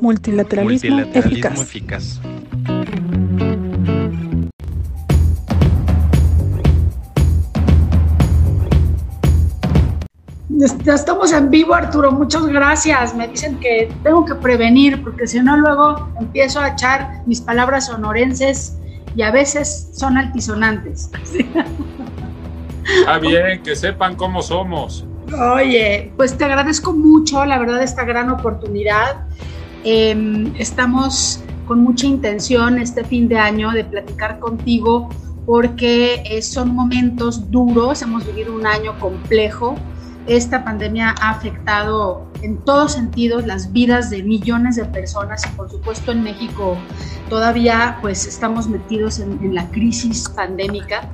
Multilateralismo, eficaz. Ya estamos en vivo, Arturo. Muchas gracias. Me dicen que tengo que prevenir porque si no luego empiezo a echar mis palabras sonorenses y a veces son altisonantes. Está bien, que sepan cómo somos. Oye, pues te agradezco mucho, la verdad, esta gran oportunidad. Em, estamos con mucha intención este fin de año de platicar contigo porque eh, son momentos duros, hemos vivido un año complejo. Esta pandemia ha afectado en todos sentidos las vidas de millones de personas y por supuesto en México todavía pues estamos metidos en, en la crisis pandémica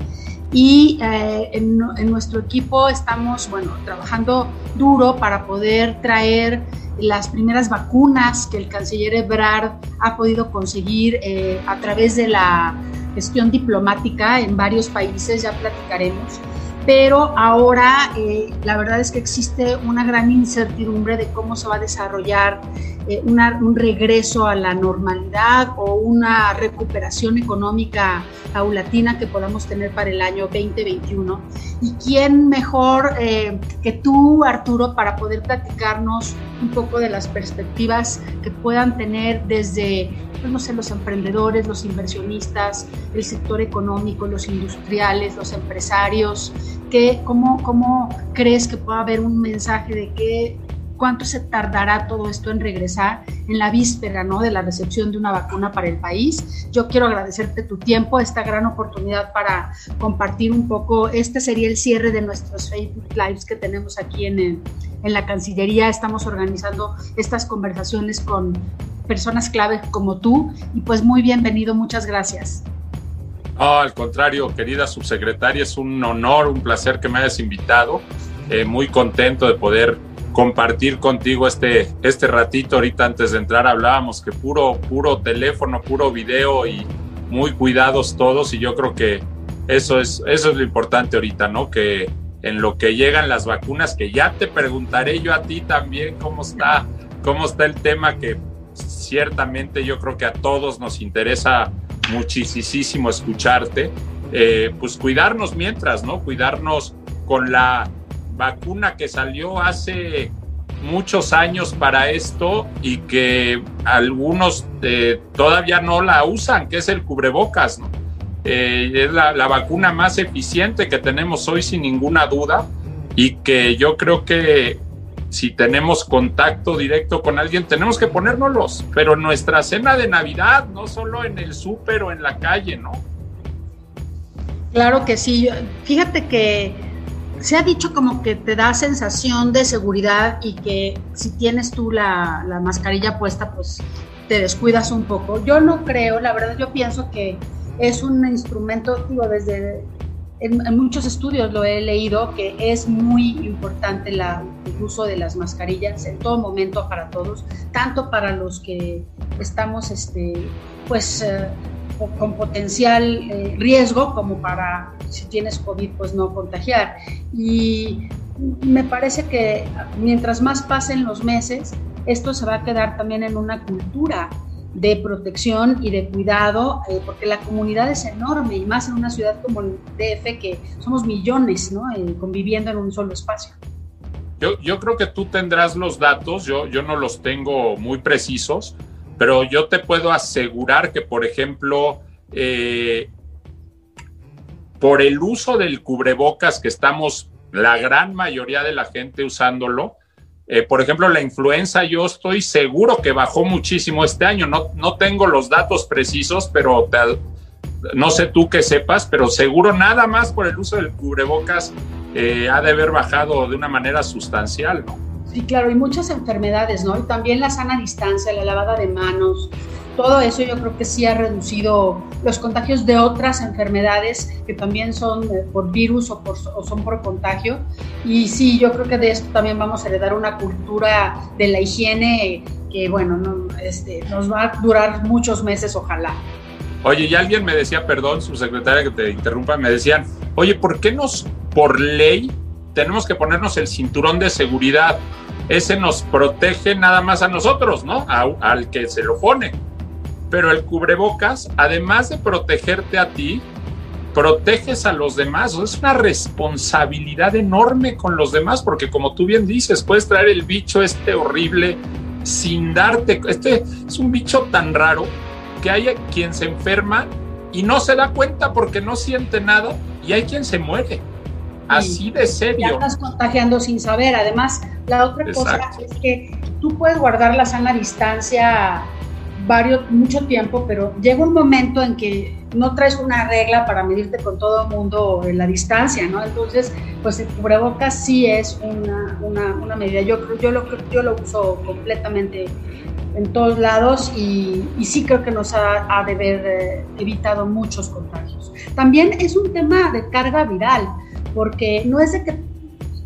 y eh, en, nuestro equipo estamos, bueno, trabajando duro para poder traer las primeras vacunas que el canciller Ebrard ha podido conseguir eh, a través de la gestión diplomática en varios países, ya platicaremos. Pero ahora eh, la verdad es que existe una gran incertidumbre de cómo se va a desarrollar eh, un regreso a la normalidad o una recuperación económica paulatina que podamos tener para el año 2021. ¿Y quién mejor eh, que tú, Arturo, para poder platicarnos un poco de las perspectivas que puedan tener desde, pues, no sé, los emprendedores, los inversionistas, el sector económico, los industriales, los empresarios? Que, cómo, ¿Cómo crees que pueda haber un mensaje de que cuánto se tardará todo esto en regresar en la víspera ¿no? de la recepción de una vacuna para el país. Yo quiero agradecerte tu tiempo, esta gran oportunidad para compartir un poco. Este sería el cierre de nuestros Facebook Lives que tenemos aquí en, en la Cancillería. Estamos organizando estas conversaciones con personas clave como tú y pues muy bienvenido, muchas gracias. Al contrario, querida subsecretaria, es un honor, un placer que me hayas invitado. Eh, muy contento de poder compartir contigo este, este ratito. Ahorita antes de entrar hablábamos que puro, puro teléfono, puro video y muy cuidados todos y yo creo que eso es, eso es lo importante ahorita, ¿no? Que en lo que llegan las vacunas, que ya te preguntaré yo a ti también cómo está, cómo está el tema que ciertamente yo creo que a todos nos interesa muchísimo escucharte. Eh, pues cuidarnos mientras, ¿no? Cuidarnos con la vacuna que salió hace muchos años para esto y que algunos eh, todavía no la usan, que es el cubrebocas, ¿no? Eh, es la, vacuna más eficiente que tenemos hoy sin ninguna duda y que yo creo que si tenemos contacto directo con alguien tenemos que ponérnoslos, pero en nuestra cena de Navidad, no solo en el súper o en la calle, ¿no? Claro que sí, fíjate que se ha dicho como que te da sensación de seguridad y que si tienes tú la, la, mascarilla puesta, pues te descuidas un poco. Yo no creo, la verdad yo pienso que es un instrumento, digo, desde en, muchos estudios lo he leído, que es muy importante la, el uso de las mascarillas en todo momento para todos, tanto para los que estamos, este, pues... Eh, con potencial eh, riesgo como para si tienes COVID pues no contagiar. Y me parece que mientras más pasen los meses, esto se va a quedar también en una cultura de protección y de cuidado, eh, porque la comunidad es enorme y más en una ciudad como el DF que somos millones ¿no? eh, conviviendo en un solo espacio. Yo, yo, creo que tú tendrás los datos, yo, yo no los tengo muy precisos, pero yo te puedo asegurar que, por ejemplo, eh, por el uso del cubrebocas que estamos la gran mayoría de la gente usándolo, eh, por ejemplo, la influenza yo estoy seguro que bajó muchísimo este año. No, no tengo los datos precisos, pero no sé tú que sepas, pero seguro nada más por el uso del cubrebocas eh, ha de haber bajado de una manera sustancial, ¿no? Sí, claro, y muchas enfermedades, ¿no? Y también la sana distancia, la lavada de manos, todo eso yo creo que sí ha reducido los contagios de otras enfermedades que también son eh, por virus o, son por contagio. Y sí, yo creo que de esto también vamos a heredar una cultura de la higiene que, bueno, no, este, nos va a durar muchos meses, ojalá. Oye, y alguien me decía, perdón, su secretaria que te interrumpa, me decían, oye, ¿por qué nos, por ley, tenemos que ponernos el cinturón de seguridad? ese nos protege nada más a nosotros, ¿no? al que se lo pone. Pero el cubrebocas, además de protegerte a ti, proteges a los demás. Es una responsabilidad enorme con los demás, porque como tú bien dices, puedes traer el bicho este horrible sin darte. Este es un bicho tan raro que hay quien se enferma y no se da cuenta porque no siente nada y hay quien se muere. Así de serio. Ya estás contagiando sin saber. Además, la otra cosa es que tú puedes guardar la sana distancia varios, mucho tiempo, pero llega un momento en que no traes una regla para medirte con todo el mundo en la distancia, ¿no? Entonces, pues el cubrebocas sí es una, una, una medida. Yo, yo, lo, yo lo uso completamente en todos lados y, y sí creo que nos ha, ha de haber eh, evitado muchos contagios. También es un tema de carga viral, porque no es de que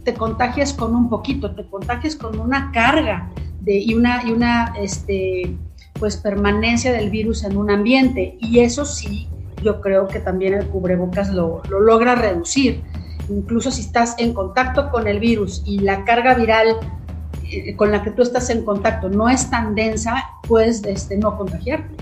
te contagies con un poquito, te contagies con una carga de, y una, y una este, pues permanencia del virus en un ambiente y eso sí, yo creo que también el cubrebocas lo, lo logra reducir. Incluso si estás en contacto con el virus y la carga viral eh, con la que tú estás en contacto no es tan densa, puedes este, no contagiarte.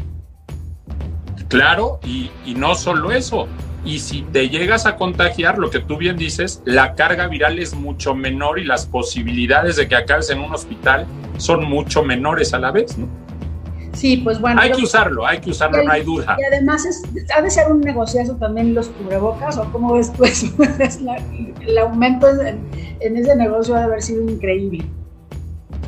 Claro, y, no solo eso. Y si te llegas a contagiar, lo que tú bien dices, la carga viral es mucho menor y las posibilidades de que acabes en un hospital son mucho menores a la vez, ¿no? Sí, pues bueno. Hay que usarlo, hay que usarlo, no hay duda. Y además es, ha de ser un negociazo también los cubrebocas, o cómo ves tú eso. el aumento en, ese negocio ha de haber sido increíble.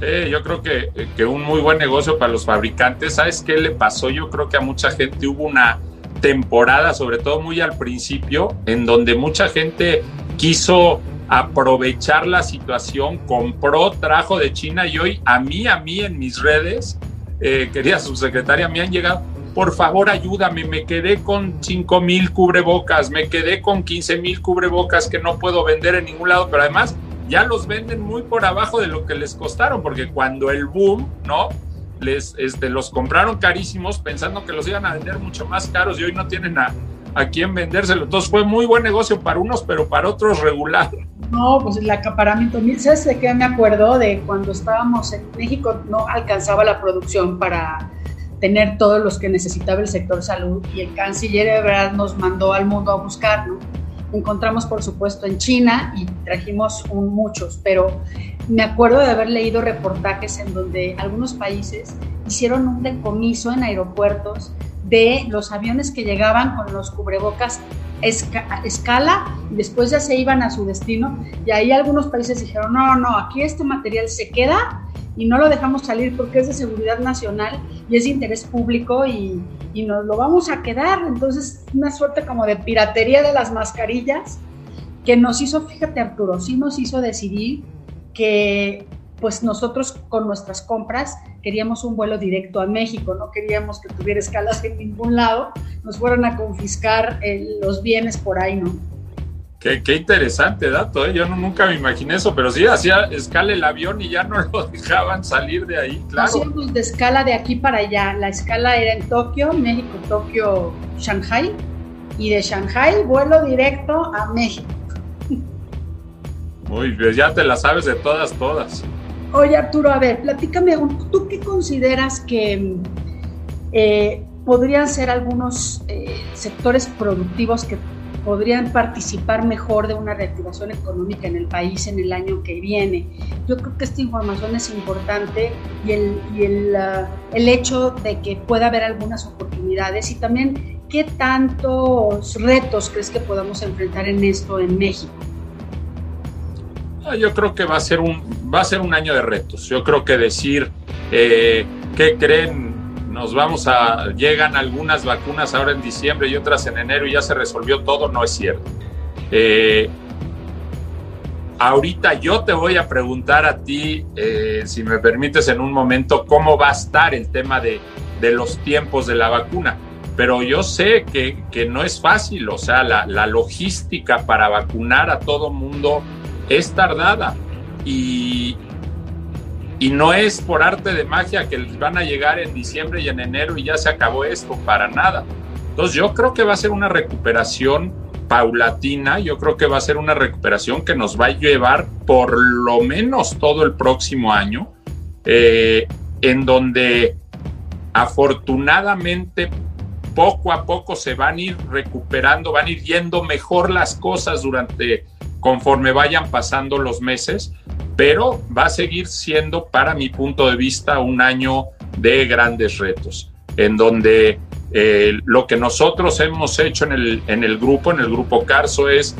Sí, yo creo que, que un muy buen negocio para los fabricantes. ¿Sabes qué le pasó? Yo creo que a mucha gente hubo una temporada, sobre todo muy al principio, en donde mucha gente quiso aprovechar la situación, compró, trajo de China y hoy a mí, a mí en mis redes eh, querida subsecretaria, me han llegado, por favor ayúdame, me quedé con 5 mil cubrebocas, me quedé con 15 mil cubrebocas que no puedo vender en ningún lado, pero además ya los venden muy por abajo de lo que les costaron, porque cuando el boom, ¿no? Les, este, los compraron carísimos pensando que los iban a vender mucho más caros y hoy no tienen a, a quién vendérselo. Entonces fue muy buen negocio para unos, pero para otros regular. No, pues el acaparamiento. ¿Sabes de qué me acuerdo? De cuando estábamos en México, no alcanzaba la producción para tener todos los que necesitaba el sector salud y el canciller de verdad nos mandó al mundo a buscar, ¿no? Encontramos, por supuesto, en China y trajimos muchos, pero me acuerdo de haber leído reportajes en donde algunos países hicieron un decomiso en aeropuertos de los aviones que llegaban con los cubrebocas escala y después ya se iban a su destino y ahí algunos países dijeron, no, no, aquí este material se queda y no lo dejamos salir porque es de seguridad nacional y es de interés público y, y nos lo vamos a quedar. Entonces, una suerte como de piratería de las mascarillas que nos hizo, fíjate Arturo, sí nos hizo decidir que pues nosotros con nuestras compras queríamos un vuelo directo a México, no queríamos que tuviera escalas en ningún lado, nos fueran a confiscar eh, los bienes por ahí, ¿no? Qué, qué interesante dato, ¿eh? yo nunca me imaginé eso, pero sí hacía escala el avión y ya no lo dejaban salir de ahí, claro. Hacíamos de escala de aquí para allá, la escala era en Tokio, México, Tokio, Shanghai, y de Shanghai vuelo directo a México. Uy, ya te la sabes de todas, todas. Oye, Arturo, a ver, platícame, ¿tú qué consideras que eh, podrían ser algunos eh, sectores productivos que podrían participar mejor de una reactivación económica en el país en el año que viene. Yo creo que esta información es importante y el, y el, uh, el hecho de que pueda haber algunas oportunidades y también qué tantos retos crees que podamos enfrentar en esto en México. Yo creo que va a ser un, va a ser un año de retos. Yo creo que decir eh, qué creen, nos vamos a, llegan algunas vacunas ahora en diciembre y otras en enero y ya se resolvió todo, no es cierto. Eh, ahorita yo te voy a preguntar a ti, eh, si me permites en un momento, cómo va a estar el tema de, de los tiempos de la vacuna. Pero yo sé que, que no es fácil, o sea, la, la logística para vacunar a todo mundo es tardada y, y no es por arte de magia que les van a llegar en diciembre y en enero y ya se acabó esto, para nada. Entonces yo creo que va a ser una recuperación paulatina, yo creo que va a ser una recuperación que nos va a llevar por lo menos todo el próximo año, eh, en donde afortunadamente poco a poco se van a ir recuperando, van a ir yendo mejor las cosas durante conforme vayan pasando los meses, pero va a seguir siendo, para mi punto de vista, un año de grandes retos, en donde eh, lo que nosotros hemos hecho en el, en el grupo, en el grupo Carso, es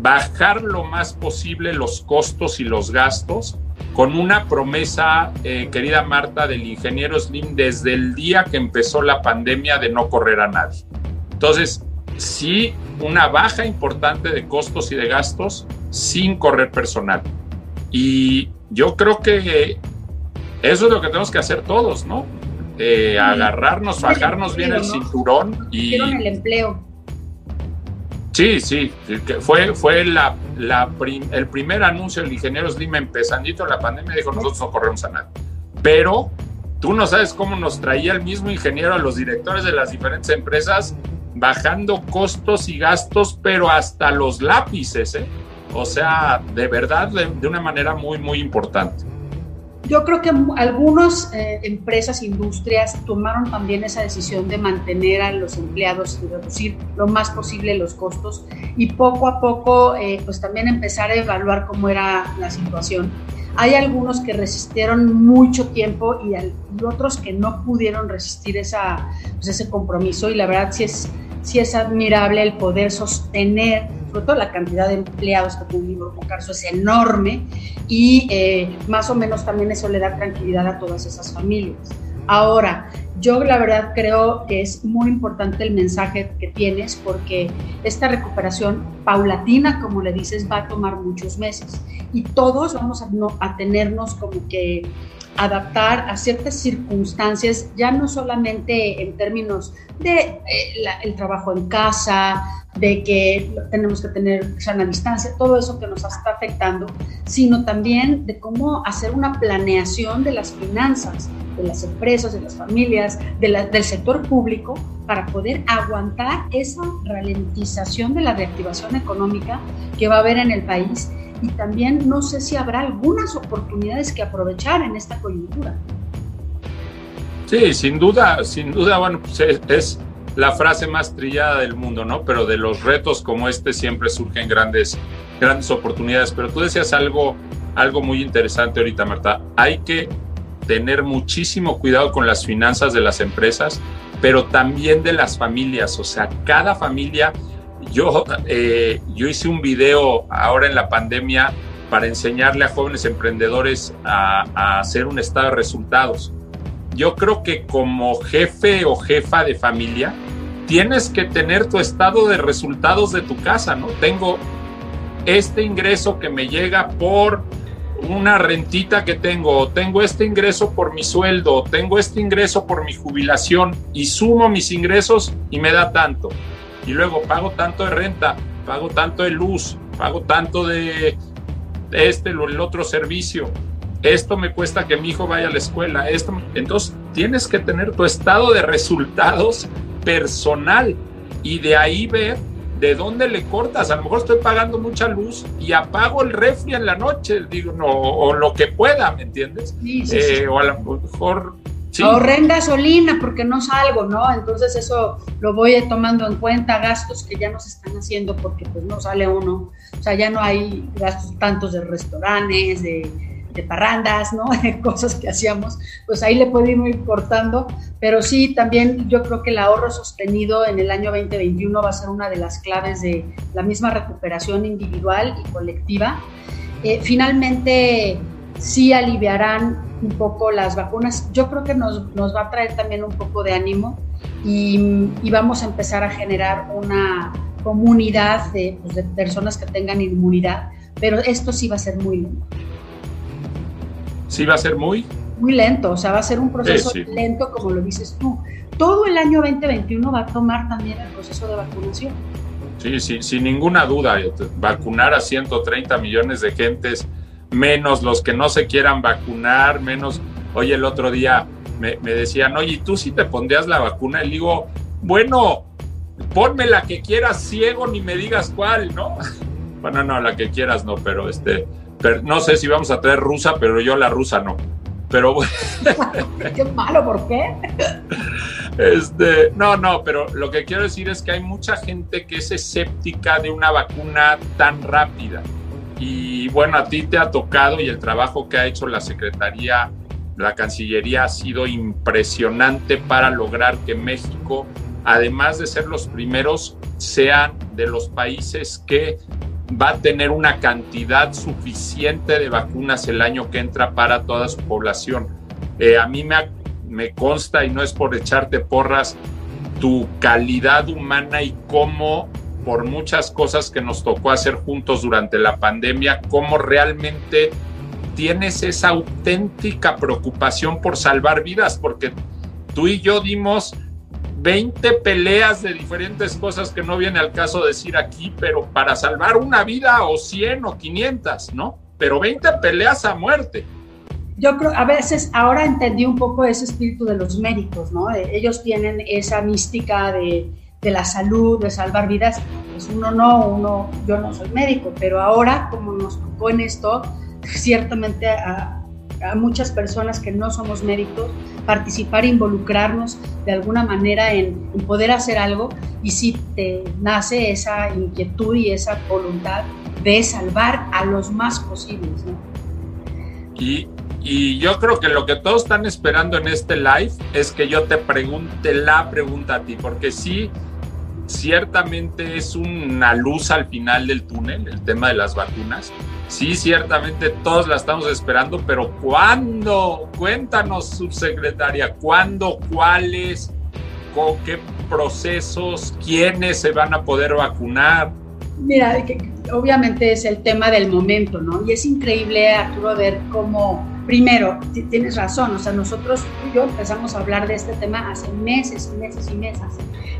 bajar lo más posible los costos y los gastos con una promesa, eh, querida Marta, del ingeniero Slim desde el día que empezó la pandemia de no correr a nadie. Entonces, sí, una baja importante de costos y de gastos sin correr personal. Y yo creo que eso es lo que tenemos que hacer todos, ¿no? Eh, agarrarnos, bajarnos bien el cinturón y... el empleo. Sí, sí, fue, fue la, la el primer anuncio del ingeniero Slim empezandito en la pandemia, dijo nosotros no corremos a nada. Pero tú no sabes cómo nos traía el mismo ingeniero a los directores de las diferentes empresas bajando costos y gastos, pero hasta los lápices, ¿eh? O sea, de verdad, de una manera muy, muy importante. Yo creo que algunas eh, empresas, industrias tomaron también esa decisión de mantener a los empleados y reducir lo más posible los costos y poco a poco eh, pues también empezar a evaluar cómo era la situación. Hay algunos que resistieron mucho tiempo y, otros que no pudieron resistir esa, pues ese compromiso y la verdad sí es, sí es admirable el poder sostener sobre todo la cantidad de empleados que libro Carso es enorme y eh, más o menos también eso le da tranquilidad a todas esas familias. Ahora, yo la verdad creo que es muy importante el mensaje que tienes porque esta recuperación paulatina, como le dices, va a tomar muchos meses y todos vamos a, a tenernos como que adaptar a ciertas circunstancias, ya no solamente en términos de eh, el trabajo en casa, de que tenemos que tener sana distancia, todo eso que nos está afectando, sino también de cómo hacer una planeación de las finanzas de las empresas, de las familias, del sector público, para poder aguantar esa ralentización de la reactivación económica que va a haber en el país y también no sé si habrá algunas oportunidades que aprovechar en esta coyuntura. Sí, sin duda, sin duda, bueno, pues es, la frase más trillada del mundo, ¿no? Pero de los retos como este siempre surgen grandes, grandes oportunidades. Pero tú decías algo, algo muy interesante ahorita, Marta. Hay que tener muchísimo cuidado con las finanzas de las empresas, pero también de las familias. O sea, cada familia yo, eh, yo hice un video ahora en la pandemia para enseñarle a jóvenes emprendedores a, hacer un estado de resultados. Yo creo que como jefe o jefa de familia, tienes que tener tu estado de resultados de tu casa, ¿no? Tengo este ingreso que me llega por una rentita que tengo, tengo este ingreso por mi sueldo, tengo este ingreso por mi jubilación y sumo mis ingresos y me da tanto y luego pago tanto de renta, pago tanto de luz, pago tanto de este o el otro servicio. Esto me cuesta que mi hijo vaya a la escuela. Esto, entonces tienes que tener tu estado de resultados personal y de ahí ver de dónde le cortas. A lo mejor estoy pagando mucha luz y apago el refri en la noche, digo, no, o lo que pueda, ¿me entiendes? Eh, o a lo mejor Ahorré gasolina porque no salgo, ¿no? Entonces eso lo voy tomando en cuenta, gastos que ya no se están haciendo porque pues no sale uno, o sea, ya no hay gastos tantos de restaurantes, de, parrandas, ¿no? De cosas que hacíamos, pues ahí le puede ir cortando, pero sí, también yo creo que el ahorro sostenido en el año 2021 va a ser una de las claves de la misma recuperación individual y colectiva. Eh, finalmente, sí aliviarán un poco las vacunas. Yo creo que nos, va a traer también un poco de ánimo y, vamos a empezar a generar una comunidad pues, de, personas que tengan inmunidad, pero esto sí va a ser muy lento. ¿Sí va a ser muy? Muy lento, o sea, va a ser un proceso lento como lo dices tú. Todo el año 2021 va a tomar también el proceso de vacunación. Sí, sí, sin ninguna duda, vacunar a 130 millones de gentes menos los que no se quieran vacunar, menos, oye, el otro día me, decían, oye, ¿tú sí te pondrías la vacuna? Y digo, bueno, ponme la que quieras ciego, ni me digas cuál, ¿no? Bueno, no, la que quieras no, pero este, no sé si vamos a traer rusa, pero yo la rusa no. Pero qué malo, ¿por qué? Este, no, no, pero lo que quiero decir es que hay mucha gente que es escéptica de una vacuna tan rápida. Y bueno, a ti te ha tocado y el trabajo que ha hecho la Secretaría, la Cancillería ha sido impresionante para lograr que México además de ser los primeros, sean de los países que va a tener una cantidad suficiente de vacunas el año que entra para toda su población. Eh, a mí me, me consta, y no es por echarte porras, tu calidad humana y cómo, por muchas cosas que nos tocó hacer juntos durante la pandemia, cómo realmente tienes esa auténtica preocupación por salvar vidas, porque tú y yo dimos 20 peleas de diferentes cosas que no viene al caso decir aquí, pero para salvar una vida o 100 o 500, ¿no? Pero 20 peleas a muerte. Yo creo, a veces, ahora entendí un poco ese espíritu de los médicos, ¿no? Ellos tienen esa mística de, de la salud, de salvar vidas. Pues uno no, uno, yo no soy médico, pero ahora, como nos tocó en esto, ciertamente a, muchas personas que no somos médicos, participar, involucrarnos de alguna manera en, poder hacer algo y si te nace esa inquietud y esa voluntad de salvar a los más posibles. Y, y yo creo que lo que todos están esperando en este live es que yo te pregunte la pregunta a ti, porque sí, ciertamente es una luz al final del túnel, el tema de las vacunas Sí, ciertamente todos la estamos esperando, pero ¿cuándo? Cuéntanos, subsecretaria, ¿cuándo? ¿Cuáles? ¿Con qué procesos? ¿Quiénes se van a poder vacunar? Mira, obviamente es el tema del momento, ¿no? Y es increíble, Arturo, ver cómo, primero, tienes razón, o sea, nosotros y yo empezamos a hablar de este tema hace meses y meses y meses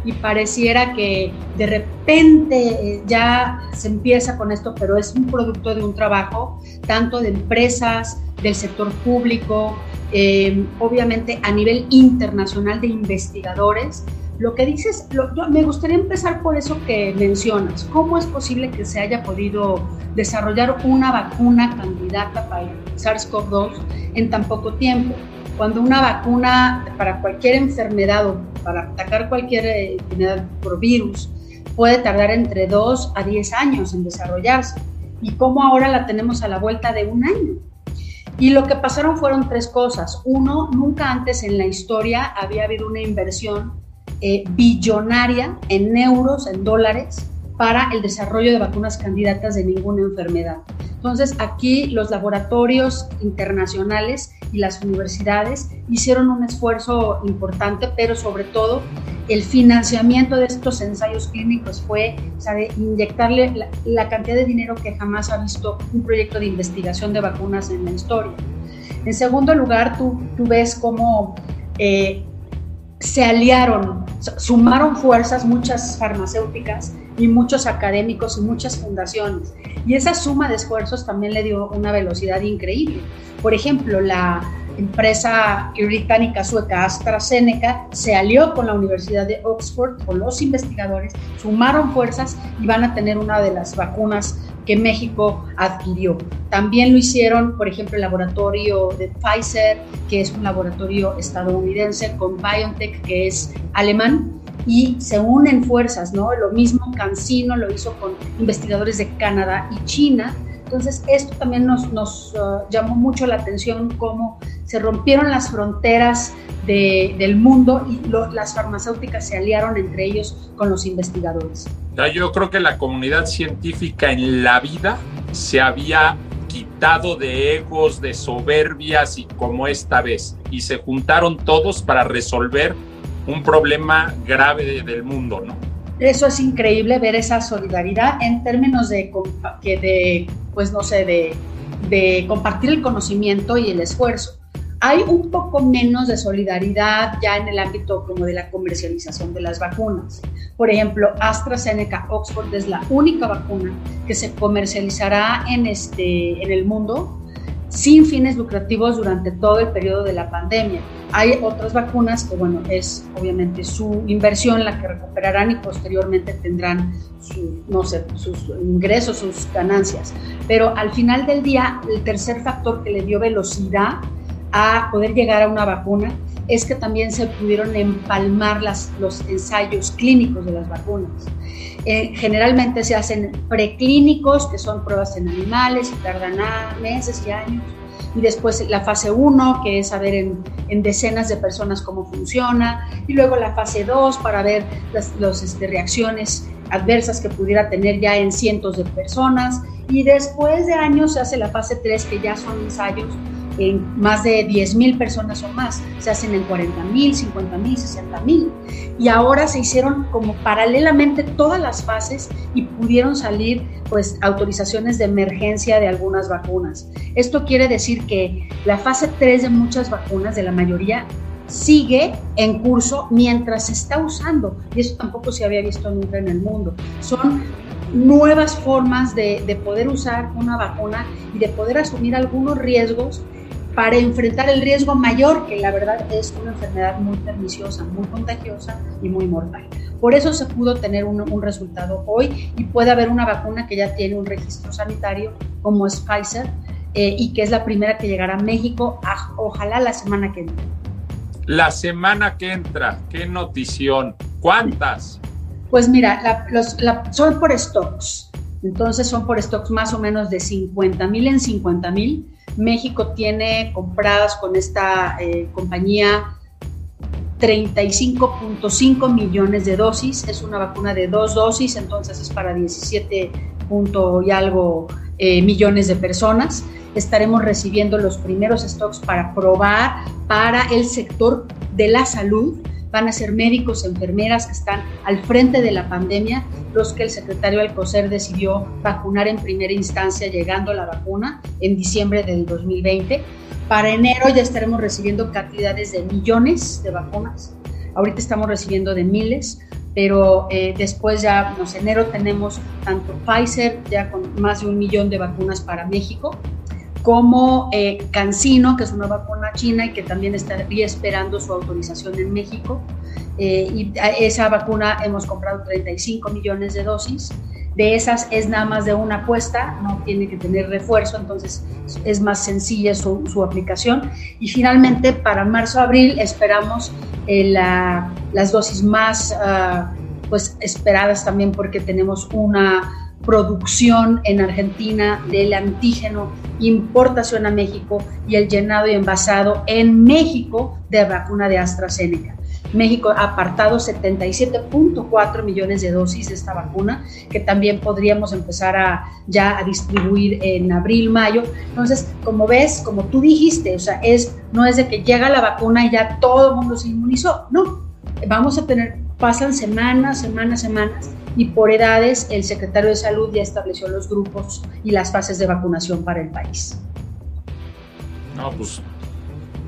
y pareciera que de repente eh, ya se empieza con esto, pero es un producto de un trabajo tanto de empresas, del sector público, eh, obviamente a nivel internacional de investigadores. Lo que dices, me gustaría empezar por eso que mencionas. ¿Cómo es posible que se haya podido desarrollar una vacuna candidata para SARS-CoV-2 en tan poco tiempo? Cuando una vacuna para cualquier enfermedad o para atacar cualquier eh, enfermedad por virus puede tardar entre 2 a 10 años en desarrollarse. Y cómo ahora la tenemos a la vuelta de un año. Y lo que pasaron fueron tres cosas. Uno, nunca antes en la historia había habido una inversión eh, billonaria en euros, en dólares, para el desarrollo de vacunas candidatas de ninguna enfermedad. Entonces, aquí los laboratorios internacionales y las universidades hicieron un esfuerzo importante, pero sobre todo el financiamiento de estos ensayos clínicos fue sabe, inyectarle la, cantidad de dinero que jamás ha visto un proyecto de investigación de vacunas en la historia. En segundo lugar, tú, tú ves cómo eh, se aliaron, sumaron fuerzas muchas farmacéuticas y muchos académicos y muchas fundaciones. Y esa suma de esfuerzos también le dio una velocidad increíble. Por ejemplo, la empresa británica sueca AstraZeneca se alió con la Universidad de Oxford, con los investigadores, sumaron fuerzas y van a tener una de las vacunas que México adquirió. También lo hicieron, por ejemplo, el laboratorio de Pfizer, que es un laboratorio estadounidense, con BioNTech, que es alemán, y se unen fuerzas, ¿no? Lo mismo Cancino lo hizo con investigadores de Canadá y China. Entonces, esto también nos, nos uh, llamó mucho la atención, cómo se rompieron las fronteras de, del mundo y las farmacéuticas se aliaron entre ellos con los investigadores. Yo creo que la comunidad científica en la vida se había quitado de egos, de soberbias y como esta vez, y se juntaron todos para resolver un problema grave del mundo, ¿no? Eso es increíble ver esa solidaridad en términos de, que de pues no sé, de, compartir el conocimiento y el esfuerzo. Hay un poco menos de solidaridad ya en el ámbito como de la comercialización de las vacunas. Por ejemplo, AstraZeneca Oxford es la única vacuna que se comercializará en, este, en el mundo sin fines lucrativos durante todo el periodo de la pandemia. Hay otras vacunas que, bueno, es obviamente su inversión la que recuperarán y posteriormente tendrán no sé, sus ingresos, sus ganancias. Pero al final del día, el tercer factor que le dio velocidad a poder llegar a una vacuna es que también se pudieron empalmar las, los ensayos clínicos de las vacunas. Eh, generalmente se hacen preclínicos, que son pruebas en animales y tardan meses y años. Y después la fase 1, que es saber en, en, decenas de personas cómo funciona. Y luego la fase 2 para ver las los, este, reacciones adversas que pudiera tener ya en cientos de personas. Y después de años se hace la fase 3, que ya son ensayos en más de 10 mil personas o más, se hacen en 40 mil, 50 mil, 60 mil. Y ahora se hicieron como paralelamente todas las fases y pudieron salir pues autorizaciones de emergencia de algunas vacunas. Esto quiere decir que la fase 3 de muchas vacunas, de la mayoría, sigue en curso mientras se está usando. Y eso tampoco se había visto nunca en el mundo. Son nuevas formas de, de poder usar una vacuna y de poder asumir algunos riesgos para enfrentar el riesgo mayor, que la verdad es una enfermedad muy perniciosa, muy contagiosa y muy mortal. Por eso se pudo tener un, un, resultado hoy y puede haber una vacuna que ya tiene un registro sanitario como es Pfizer eh, y que es la primera que llegará a México, a, ojalá la semana que entra. La semana que entra, qué notición, ¿cuántas? Pues mira, la, los, la, son por stocks, entonces son por stocks más o menos de 50 mil en 50 mil México tiene compradas con esta eh, compañía 35.5 millones de dosis. Es una vacuna de dos dosis, entonces es para 17 y algo eh, millones de personas. Estaremos recibiendo los primeros stocks para probar para el sector de la salud van a ser médicos, enfermeras que están al frente de la pandemia, los que el secretario Alcocer decidió vacunar en primera instancia, llegando la vacuna en diciembre del 2020. Para enero ya estaremos recibiendo cantidades de millones de vacunas. Ahorita estamos recibiendo de miles, pero eh, después ya, en enero tenemos tanto Pfizer, ya con más de un millón de vacunas para México, como eh, Cancino, que es una vacuna china y que también estaría esperando su autorización en México. Eh, y esa vacuna hemos comprado 35 millones de dosis. De esas es nada más de una apuesta, no tiene que tener refuerzo, entonces es más sencilla su, su aplicación. Y finalmente, para marzo-abril esperamos eh, la, las dosis más uh, pues esperadas también porque tenemos una producción en Argentina del antígeno, importación a México y el llenado y envasado en México de vacuna de AstraZeneca. México ha apartado 77.4 millones de dosis de esta vacuna, que también podríamos empezar a, ya a distribuir en abril, mayo. Entonces, como ves, como tú dijiste, o sea, es, no es de que llega la vacuna y ya todo el mundo se inmunizó, no. Vamos a tener, pasan semanas, semanas, semanas y por edades el secretario de Salud ya estableció los grupos y las fases de vacunación para el país. No, pues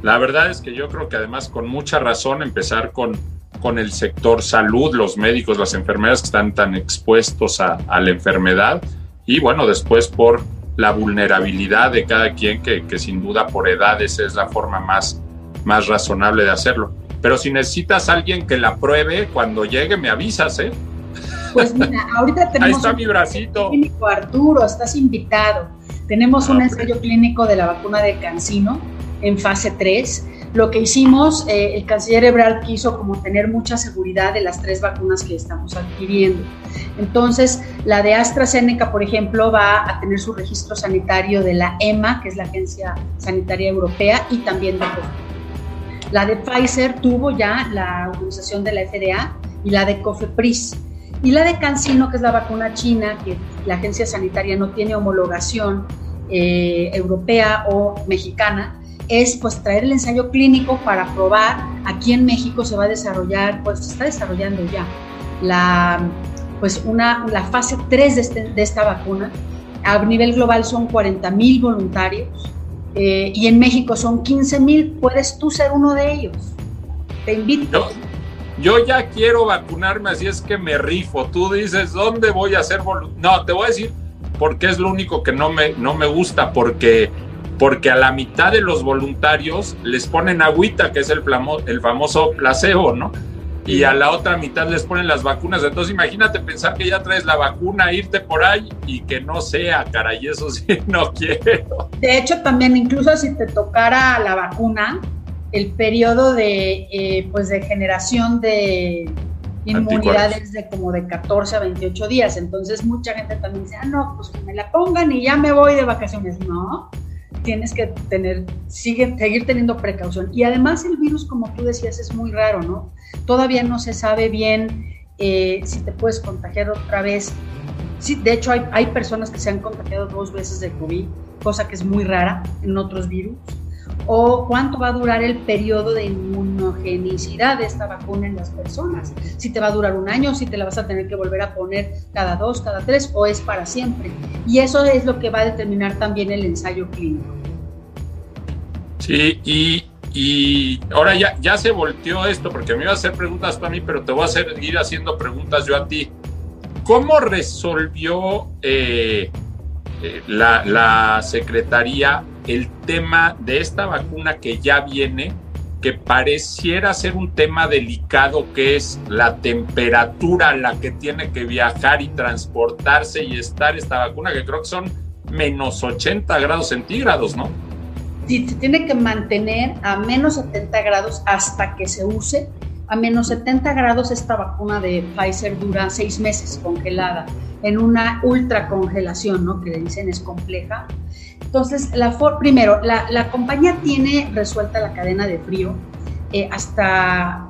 la verdad es que yo creo que además con mucha razón empezar con, con el sector salud, los médicos, las enfermeras que están tan expuestos a, a la enfermedad y bueno, después por la vulnerabilidad de cada quien, que, que, sin duda por edades es la forma más, más razonable de hacerlo. Pero si necesitas a alguien que la pruebe, cuando llegue me avisas, ¿eh? Pues mira, ahorita tenemos. Ahí está mi bracito. Clínico Arturo, estás invitado. Tenemos un ensayo clínico de la vacuna de Cancino en fase 3. Lo que hicimos, eh, el canciller Ebrard quiso como tener mucha seguridad de las tres vacunas que estamos adquiriendo. Entonces, la de AstraZeneca, por ejemplo, va a tener su registro sanitario de la EMA, que es la Agencia Sanitaria Europea, y también de La de Pfizer tuvo ya la autorización de la FDA y la de COFEPRIS y la de Cancino, que es la vacuna china, que la agencia sanitaria no tiene homologación eh, europea o mexicana, es pues traer el ensayo clínico para probar aquí en México se va a desarrollar, pues se está desarrollando ya la, pues una, la fase 3 de, este, de esta vacuna. A nivel global son 40 mil voluntarios eh, y en México son 15 mil. Puedes tú ser uno de ellos. Te invito. No yo ya quiero vacunarme, así es que me rifo. Tú dices, ¿dónde voy a hacer No, te voy a decir porque es lo único que no me, no me gusta, porque porque a la mitad de los voluntarios les ponen agüita, que es el, el famoso placebo, ¿no? Y a la otra mitad les ponen las vacunas. Entonces imagínate pensar que ya traes la vacuna, irte por ahí y que no sea, caray, eso sí no quiero. De hecho, también incluso si te tocara la vacuna, el periodo de, eh, pues de generación de inmunidad es de como de 14 a 28 días. Entonces mucha gente también dice, ah, no, pues que me la pongan y ya me voy de vacaciones. No, tienes que tener, sigue, seguir teniendo precaución. Y además el virus, como tú decías, es muy raro, ¿no? Todavía no se sabe bien eh, si te puedes contagiar otra vez. Sí, de hecho, hay, hay personas que se han contagiado dos veces de COVID, cosa que es muy rara en otros virus o cuánto va a durar el periodo de inmunogenicidad de esta vacuna en las personas. Si te va a durar un año, si te la vas a tener que volver a poner cada dos, cada tres o es para siempre. Y eso es lo que va a determinar también el ensayo clínico. Sí, y, y ahora ya, ya se volteó esto, porque me iba a hacer preguntas para mí, pero te voy a seguir haciendo preguntas yo a ti. ¿Cómo resolvió eh, eh, la, la Secretaría el tema de esta vacuna que ya viene, que pareciera ser un tema delicado, que es la temperatura a la que tiene que viajar y transportarse y estar esta vacuna, que creo que son menos 80 grados centígrados, ¿no? Sí, se tiene que mantener a menos 70 grados hasta que se use. A menos 70 grados esta vacuna de Pfizer dura seis meses congelada en una ultra congelación, ¿no? Que dicen es compleja. Entonces, la primero, la, compañía tiene resuelta la cadena de frío eh, hasta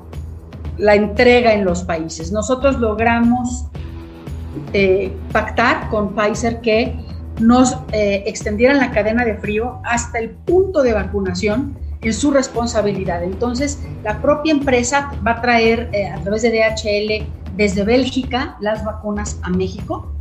la entrega en los países. Nosotros logramos eh, pactar con Pfizer que nos eh, extendieran la cadena de frío hasta el punto de vacunación en su responsabilidad. Entonces, la propia empresa va a traer a través de DHL desde Bélgica las vacunas a México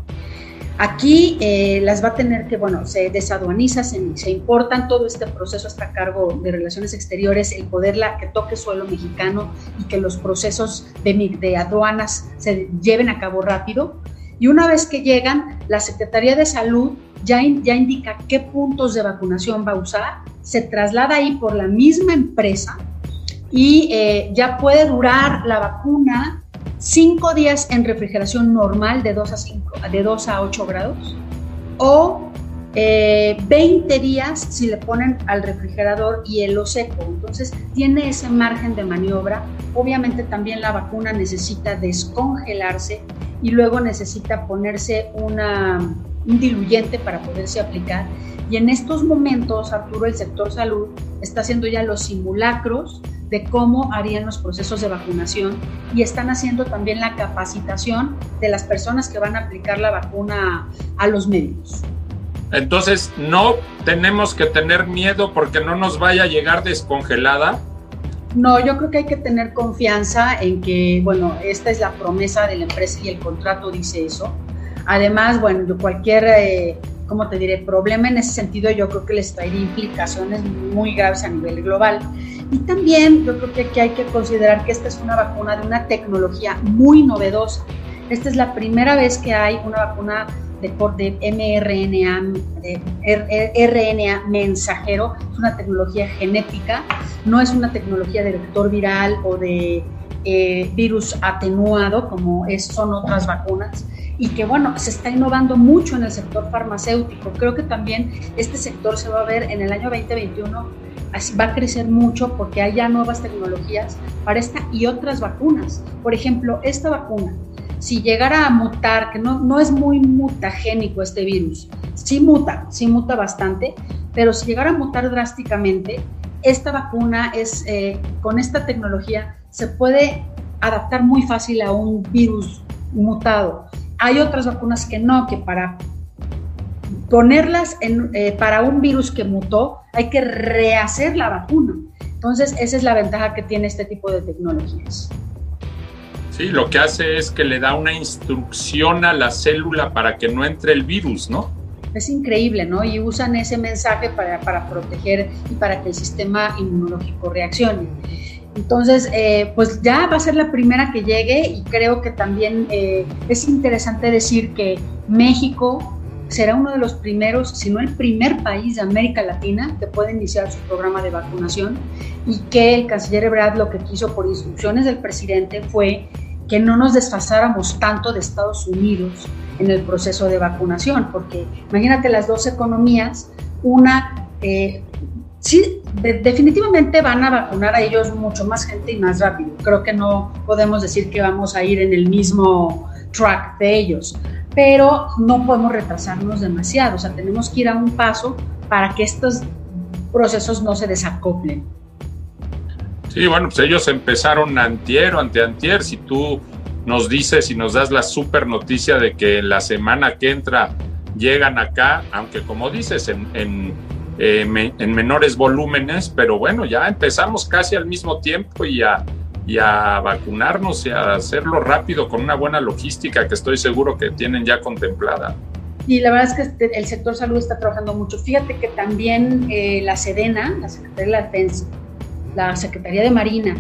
Aquí eh, las va a tener que, bueno, se desaduaniza, se, se, importan, todo este proceso está a cargo de Relaciones Exteriores, el poderla que toque suelo mexicano y que los procesos de, de aduanas se lleven a cabo rápido. Y una vez que llegan, la Secretaría de Salud ya, ya indica qué puntos de vacunación va a usar, se traslada ahí por la misma empresa y eh, ya puede durar la vacuna cinco días en refrigeración normal de 2 a, 5, de 2 a 8 grados o 20 eh, días si le ponen al refrigerador hielo seco. Entonces tiene ese margen de maniobra. Obviamente también la vacuna necesita descongelarse y luego necesita ponerse una, un diluyente para poderse aplicar. Y en estos momentos, Arturo, el sector salud está haciendo ya los simulacros de cómo harían los procesos de vacunación y están haciendo también la capacitación de las personas que van a aplicar la vacuna a los médicos. Entonces, no tenemos que tener miedo porque no nos vaya a llegar descongelada. No, yo creo que hay que tener confianza en que, bueno, esta es la promesa de la empresa y el contrato dice eso. Además, bueno, cualquier, eh, ¿cómo te diré?, problema en ese sentido yo creo que les traería implicaciones muy graves a nivel global. Y también yo creo que aquí hay que considerar que esta es una vacuna de una tecnología muy novedosa. Esta es la primera vez que hay una vacuna de, de mRNA, de RNA mensajero. Es una tecnología genética, no es una tecnología de vector viral o de eh, virus atenuado como es, son otras vacunas y que bueno, se está innovando mucho en el sector farmacéutico. Creo que también este sector se va a ver en el año 2021 así va a crecer mucho porque hay ya nuevas tecnologías para esta y otras vacunas. Por ejemplo, esta vacuna, si llegara a mutar, que no, no es muy mutagénico este virus, sí muta, sí muta bastante, pero si llegara a mutar drásticamente, esta vacuna es, eh, con esta tecnología se puede adaptar muy fácil a un virus mutado. Hay otras vacunas que no, que para ponerlas en, eh, para un virus que mutó, hay que rehacer la vacuna. Entonces, esa es la ventaja que tiene este tipo de tecnologías. Sí, lo que hace es que le da una instrucción a la célula para que no entre el virus, ¿no? Es increíble, ¿no? Y usan ese mensaje para, para proteger y para que el sistema inmunológico reaccione. Entonces, eh, pues ya va a ser la primera que llegue y creo que también eh, es interesante decir que México será uno de los primeros, si no el primer país de América Latina que puede iniciar su programa de vacunación y que el canciller Ebrard lo que quiso por instrucciones del presidente fue que no nos desfasáramos tanto de Estados Unidos en el proceso de vacunación, porque imagínate las dos economías, una, eh, sí, definitivamente van a vacunar a ellos mucho más gente y más rápido. Creo que no podemos decir que vamos a ir en el mismo track de ellos, pero no podemos retrasarnos demasiado, o sea, tenemos que ir a un paso para que estos procesos no se desacoplen. Sí, bueno, pues ellos empezaron antier o anteantier, si tú nos dices y nos das la super noticia de que la semana que entra llegan acá, aunque como dices, en, en, eh, en menores volúmenes, pero bueno, ya empezamos casi al mismo tiempo y a, y a vacunarnos y a hacerlo rápido con una buena logística que estoy seguro que tienen ya contemplada. Y la verdad es que este, el sector salud está trabajando mucho. Fíjate que también eh, la Sedena, la Secretaría de la Defensa, la Secretaría de Marina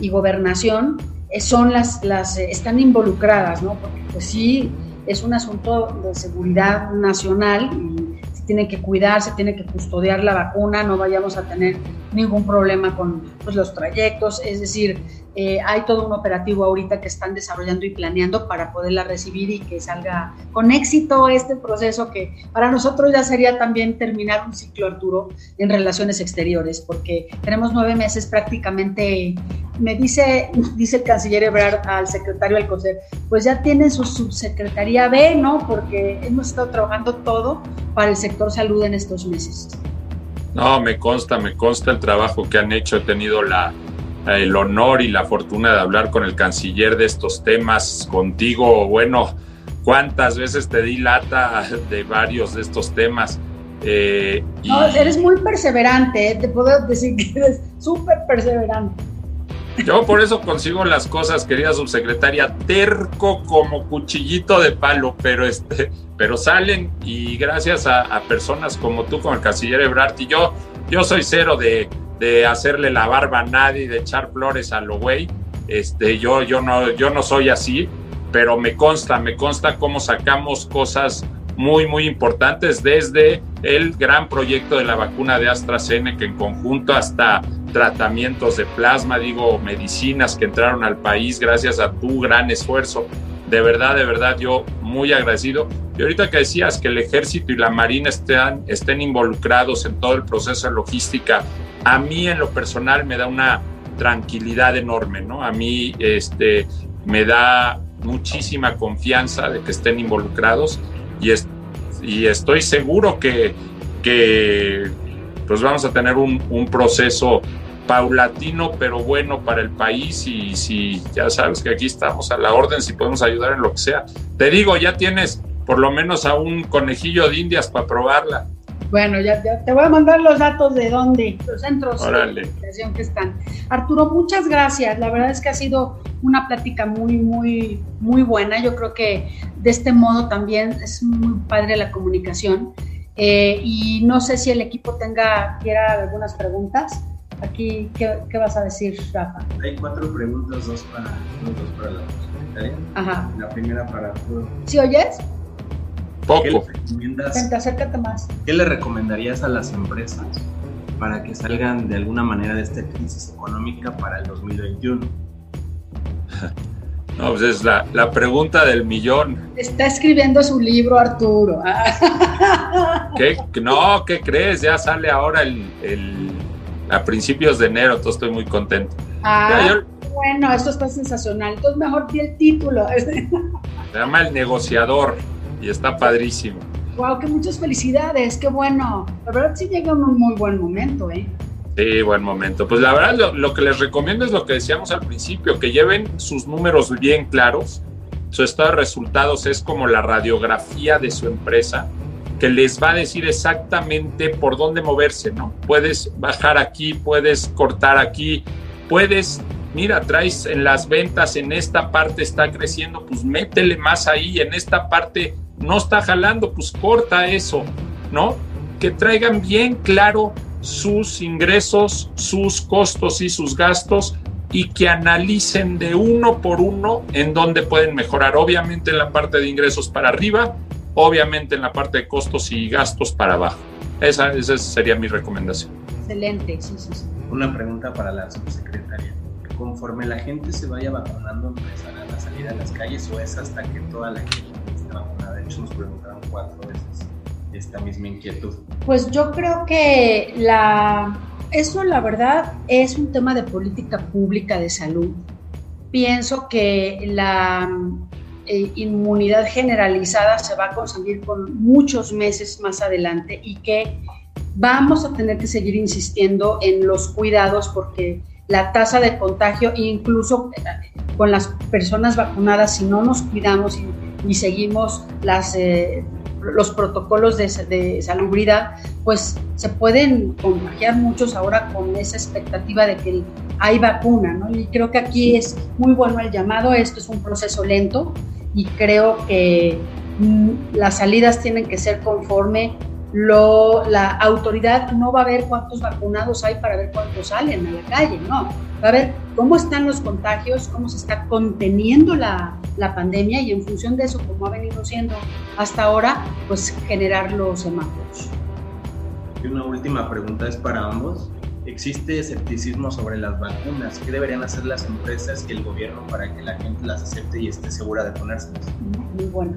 y Gobernación eh, son las, las eh, están involucradas, ¿no? Porque pues sí, es un asunto de seguridad nacional y tiene que cuidar, se tiene que custodiar la vacuna, no vayamos a tener ningún problema con pues, los trayectos, es decir, eh, hay todo un operativo ahorita que están desarrollando y planeando para poderla recibir y que salga con éxito este proceso que para nosotros ya sería también terminar un ciclo, Arturo, en relaciones exteriores, porque tenemos nueve meses prácticamente, me dice, dice el canciller Ebrard al secretario Alcocer, pues ya tiene su subsecretaría B, ¿no? Porque hemos estado trabajando todo para el sector salud en estos meses. No, me consta, me consta el trabajo que han hecho. He tenido la, el honor y la fortuna de hablar con el canciller de estos temas contigo. Bueno, cuántas veces te di lata de varios de estos temas. Eh, no, eres muy perseverante, ¿eh? te puedo decir que eres súper perseverante. Yo por eso consigo las cosas, querida subsecretaria, terco como cuchillito de palo, pero este, pero salen y gracias a, a personas como tú, como el canciller Ebrard y yo, yo soy cero de, de hacerle la barba a nadie, de echar flores a lo güey. Este, yo, yo, no, yo no soy así, pero me consta, me consta cómo sacamos cosas muy, muy importantes desde el gran proyecto de la vacuna de AstraZeneca en conjunto hasta tratamientos de plasma, digo, medicinas que entraron al país gracias a tu gran esfuerzo. De verdad, de verdad, yo muy agradecido. Y ahorita que decías que el ejército y la marina estén, estén involucrados en todo el proceso de logística a mí en lo personal me da una tranquilidad enorme, ¿no? A mí este, me da muchísima confianza de que estén involucrados y, estoy seguro que, que pues vamos a tener un, un, proceso paulatino pero bueno para el país y si ya sabes que aquí estamos a la orden, si podemos ayudar en lo que sea. Te digo, ya tienes por lo menos a un conejillo de indias para probarla. Bueno, ya, te voy a mandar los datos de dónde, los centros de investigación que están. Arturo, muchas gracias. La verdad es que ha sido una plática muy, muy, muy buena. Yo creo que de este modo también es muy padre la comunicación. Eh, y no sé si el equipo tenga, quiera algunas preguntas. Aquí, ¿qué, vas a decir, Rafa? Hay cuatro preguntas, dos para, dos para la secretaria. Ajá. La primera para Arturo. ¿Sí oyes? Poco. acércate más. ¿Qué le recomendarías a las empresas para que salgan de alguna manera de esta crisis económica para el 2021? No, pues es la, la pregunta del millón. Está escribiendo su libro, Arturo. ¿Qué? No, ¿qué crees? Ya sale ahora el, el a principios de enero, entonces estoy muy contento. Ah, bueno, esto está sensacional. Entonces mejor di el título. Se llama El Negociador y está padrísimo. Wow, que muchas felicidades, qué bueno. La verdad sí llega un muy buen momento, ¿eh? Sí, buen momento. Pues la verdad lo, que les recomiendo es lo que decíamos al principio, que lleven sus números bien claros. Su estado de resultados es como la radiografía de su empresa, que les va a decir exactamente por dónde moverse, ¿no? Puedes bajar aquí, puedes cortar aquí, puedes mira, traes en las ventas, en esta parte está creciendo, pues métele más ahí, en esta parte no está jalando, pues corta eso, ¿no? Que traigan bien claro sus ingresos, sus costos y sus gastos y que analicen de uno por uno en dónde pueden mejorar. Obviamente en la parte de ingresos para arriba, obviamente en la parte de costos y gastos para abajo. Esa, esa sería mi recomendación. Excelente, sí, sí, sí. Una pregunta para la subsecretaria. Conforme la gente se vaya vacunando, ¿empezarán a salir a las calles o es hasta que toda la gente De hecho, nos preguntaron cuatro veces esta misma inquietud. Pues yo creo que la, eso la verdad es un tema de política pública de salud. Pienso que la eh, inmunidad generalizada se va a conseguir con muchos meses más adelante y que vamos a tener que seguir insistiendo en los cuidados porque la tasa de contagio, incluso eh, con las personas vacunadas, si no nos cuidamos y, seguimos las, eh, los protocolos de, de, salubridad, pues se pueden contagiar muchos ahora con esa expectativa de que hay vacuna, ¿no? Y creo que aquí es muy bueno el llamado, esto es un proceso lento y creo que mm, las salidas tienen que ser conforme lo, la autoridad no va a ver cuántos vacunados hay para ver cuántos salen a la calle, no. Va a ver cómo están los contagios, cómo se está conteniendo la, la pandemia y en función de eso, como ha venido siendo hasta ahora, pues generar los semáforos. Y una última pregunta es para ambos. ¿Existe escepticismo sobre las vacunas? ¿Qué deberían hacer las empresas y el gobierno para que la gente las acepte y esté segura de ponérselas? Muy bueno.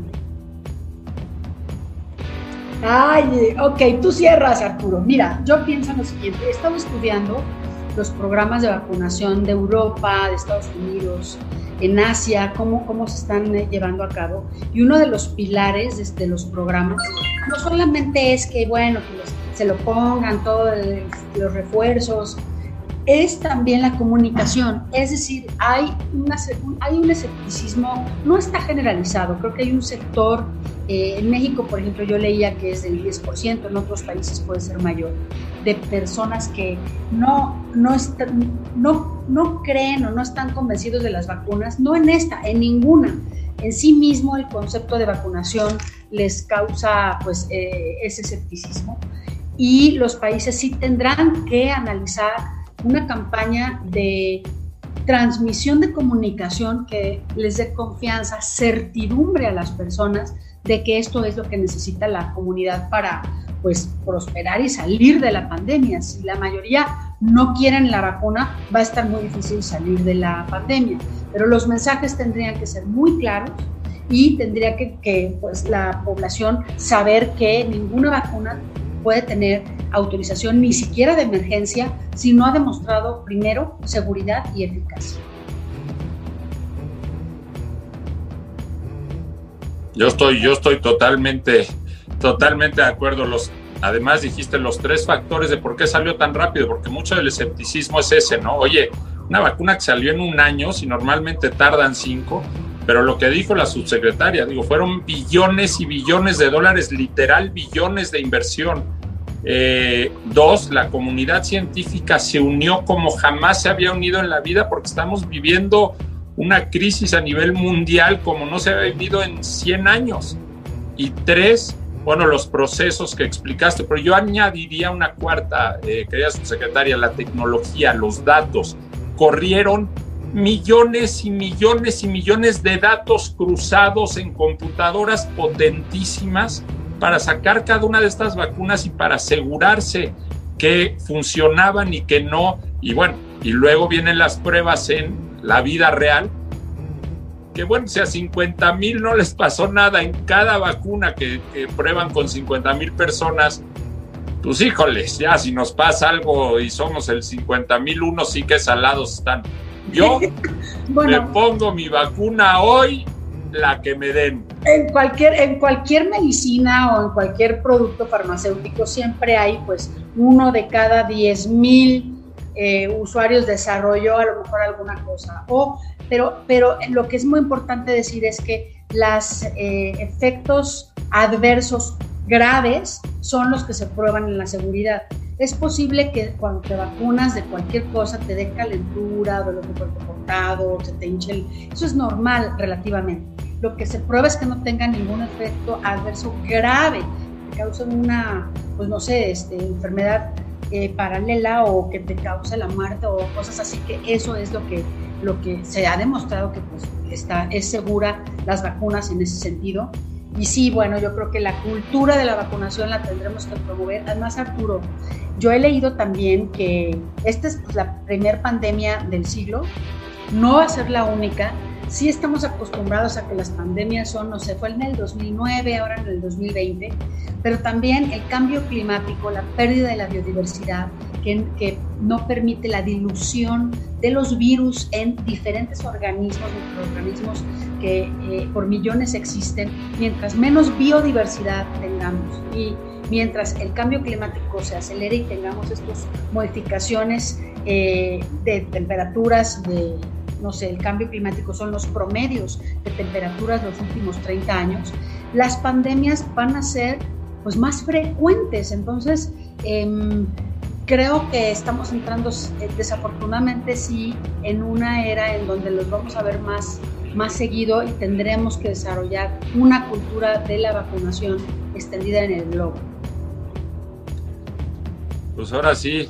Ay, ok, tú cierras, Arturo. Mira, yo pienso en lo siguiente. He estado estudiando los programas de vacunación de Europa, de Estados Unidos, en Asia, cómo, cómo se están eh, llevando a cabo. Y uno de los pilares de, los programas no solamente es que, bueno, que se lo pongan todos los refuerzos, es también la comunicación. Es decir, hay, una, hay un escepticismo, no está generalizado, creo que hay un sector, eh, en México, por ejemplo, yo leía que es del 10%, en otros países puede ser mayor, de personas que no, no, no, no creen o no están convencidos de las vacunas, no en esta, en ninguna. En sí mismo el concepto de vacunación les causa pues, eh, ese escepticismo y los países sí tendrán que analizar una campaña de transmisión de comunicación que les dé confianza, certidumbre a las personas de que esto es lo que necesita la comunidad para pues prosperar y salir de la pandemia. Si la mayoría no quieren la vacuna, va a estar muy difícil salir de la pandemia. Pero los mensajes tendrían que ser muy claros y tendría que, que pues, la población saber que ninguna vacuna puede tener autorización ni siquiera de emergencia si no ha demostrado primero seguridad y eficacia. Yo estoy, yo estoy totalmente, totalmente de acuerdo. Los, además dijiste los tres factores de por qué salió tan rápido, porque mucho del escepticismo es ese, ¿no? Oye, una vacuna que salió en un año, si normalmente tardan cinco, pero lo que dijo la subsecretaria, digo, fueron billones y billones de dólares, literal billones de inversión. Eh, dos, la comunidad científica se unió como jamás se había unido en la vida porque estamos viviendo una crisis a nivel mundial como no se había vivido en 100 años. Y tres, bueno, los procesos que explicaste, pero yo añadiría una cuarta, eh, querida subsecretaria, la tecnología, los datos. Corrieron millones y millones y millones de datos cruzados en computadoras potentísimas para sacar cada una de estas vacunas y para asegurarse que funcionaban y que no. Y bueno, y luego vienen las pruebas en la vida real, que bueno, si a 50 mil no les pasó nada en cada vacuna que, prueban con 50 mil personas, pues híjoles, ya si nos pasa algo y somos el 50 mil, uno sí que salados están. Yo me pongo mi vacuna hoy, la que me den. En cualquier, en cualquier medicina o en cualquier producto farmacéutico siempre hay pues uno de cada 10 mil eh, usuarios desarrolló a lo mejor alguna cosa. O, pero, pero lo que es muy importante decir es que los eh, efectos adversos graves son los que se prueban en la seguridad. Es posible que cuando te vacunas de cualquier cosa te dé calentura, dolor de cuerpo cortado, se te hinche el... Eso es normal relativamente. Lo que se prueba es que no tenga ningún efecto adverso grave, que cause una, pues no sé, este, enfermedad eh, paralela o que te cause la muerte o cosas así, que eso es lo que, lo que se ha demostrado que pues, está, es segura las vacunas en ese sentido. Y sí, bueno, yo creo que la cultura de la vacunación la tendremos que promover. Además, Arturo, yo he leído también que esta es pues, la primera pandemia del siglo, no va a ser la única. Sí estamos acostumbrados a que las pandemias son, no sé, fue en el 2009, ahora en el 2020, pero también el cambio climático, la pérdida de la biodiversidad, que, que no permite la dilución de los virus en diferentes organismos, microorganismos que eh, por millones existen, mientras menos biodiversidad tengamos y mientras el cambio climático se acelere y tengamos estas modificaciones eh, de temperaturas, de, no sé, el cambio climático son los promedios de temperaturas de los últimos 30 años, las pandemias van a ser pues más frecuentes. Entonces, eh, creo que estamos entrando eh, desafortunadamente sí en una era en donde los vamos a ver más, más seguido y tendremos que desarrollar una cultura de la vacunación extendida en el globo. Pues ahora sí,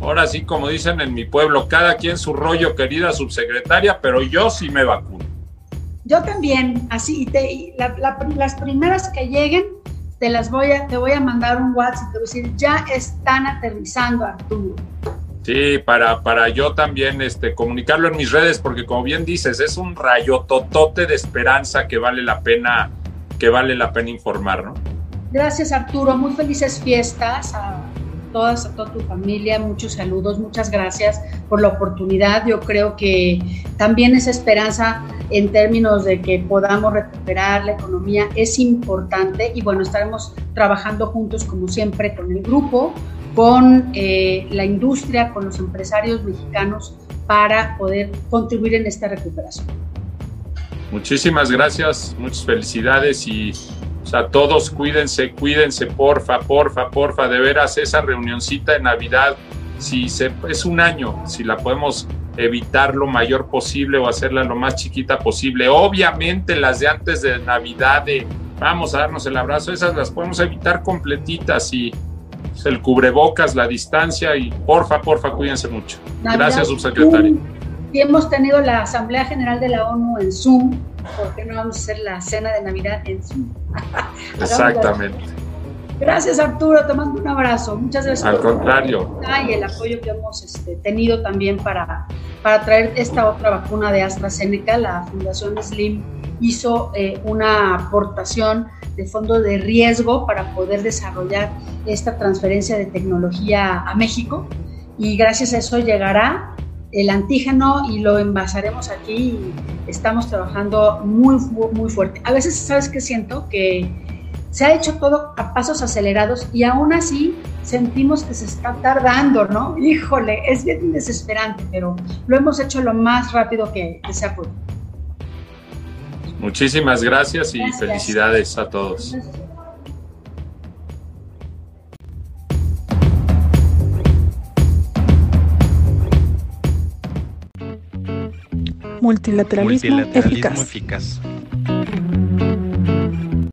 ahora sí, como dicen en mi pueblo, cada quien su rollo, querida subsecretaria, pero yo sí me vacuno. Yo también, así, te, las primeras que lleguen, te las voy a, te voy a mandar un WhatsApp y te voy a decir, ya están aterrizando, Arturo. Sí, para, para yo también este, comunicarlo en mis redes, porque como bien dices, es un rayo totote de esperanza que vale la pena, que vale la pena informar, ¿no? Gracias, Arturo. Muy felices fiestas a todas, a toda tu familia. Muchos saludos, muchas gracias por la oportunidad. Yo creo que también esa esperanza en términos de que podamos recuperar la economía es importante y bueno, estaremos trabajando juntos como siempre con el grupo, con eh, la industria, con los empresarios mexicanos para poder contribuir en esta recuperación. Muchísimas gracias, muchas felicidades y a todos cuídense, cuídense, porfa, porfa, porfa, de veras esa reunioncita de Navidad, si se, es un año, si la podemos evitar lo mayor posible o hacerla lo más chiquita posible. Obviamente las de antes de Navidad, de vamos a darnos el abrazo, esas las podemos evitar completitas y pues, el cubrebocas, la distancia y porfa, porfa, cuídense mucho. Gracias, subsecretario. Y hemos tenido la Asamblea General de la ONU en Zoom, ¿por qué no vamos a hacer la cena de Navidad en Zoom? Exactamente. Gracias Arturo, te mando un abrazo. Muchas gracias. Al contrario. Y el apoyo que hemos este, tenido también para, para traer esta otra vacuna de AstraZeneca. La Fundación Slim hizo eh, una aportación de fondo de riesgo para poder desarrollar esta transferencia de tecnología a México y gracias a eso llegará el antígeno y lo envasaremos aquí y estamos trabajando muy, muy fuerte. A veces, ¿sabes qué siento? Que se ha hecho todo a pasos acelerados y aún así sentimos que se está tardando, ¿no? Híjole, es bien desesperante, pero lo hemos hecho lo más rápido que, se ha podido. Muchísimas gracias y felicidades a todos. Multilateralismo, eficaz.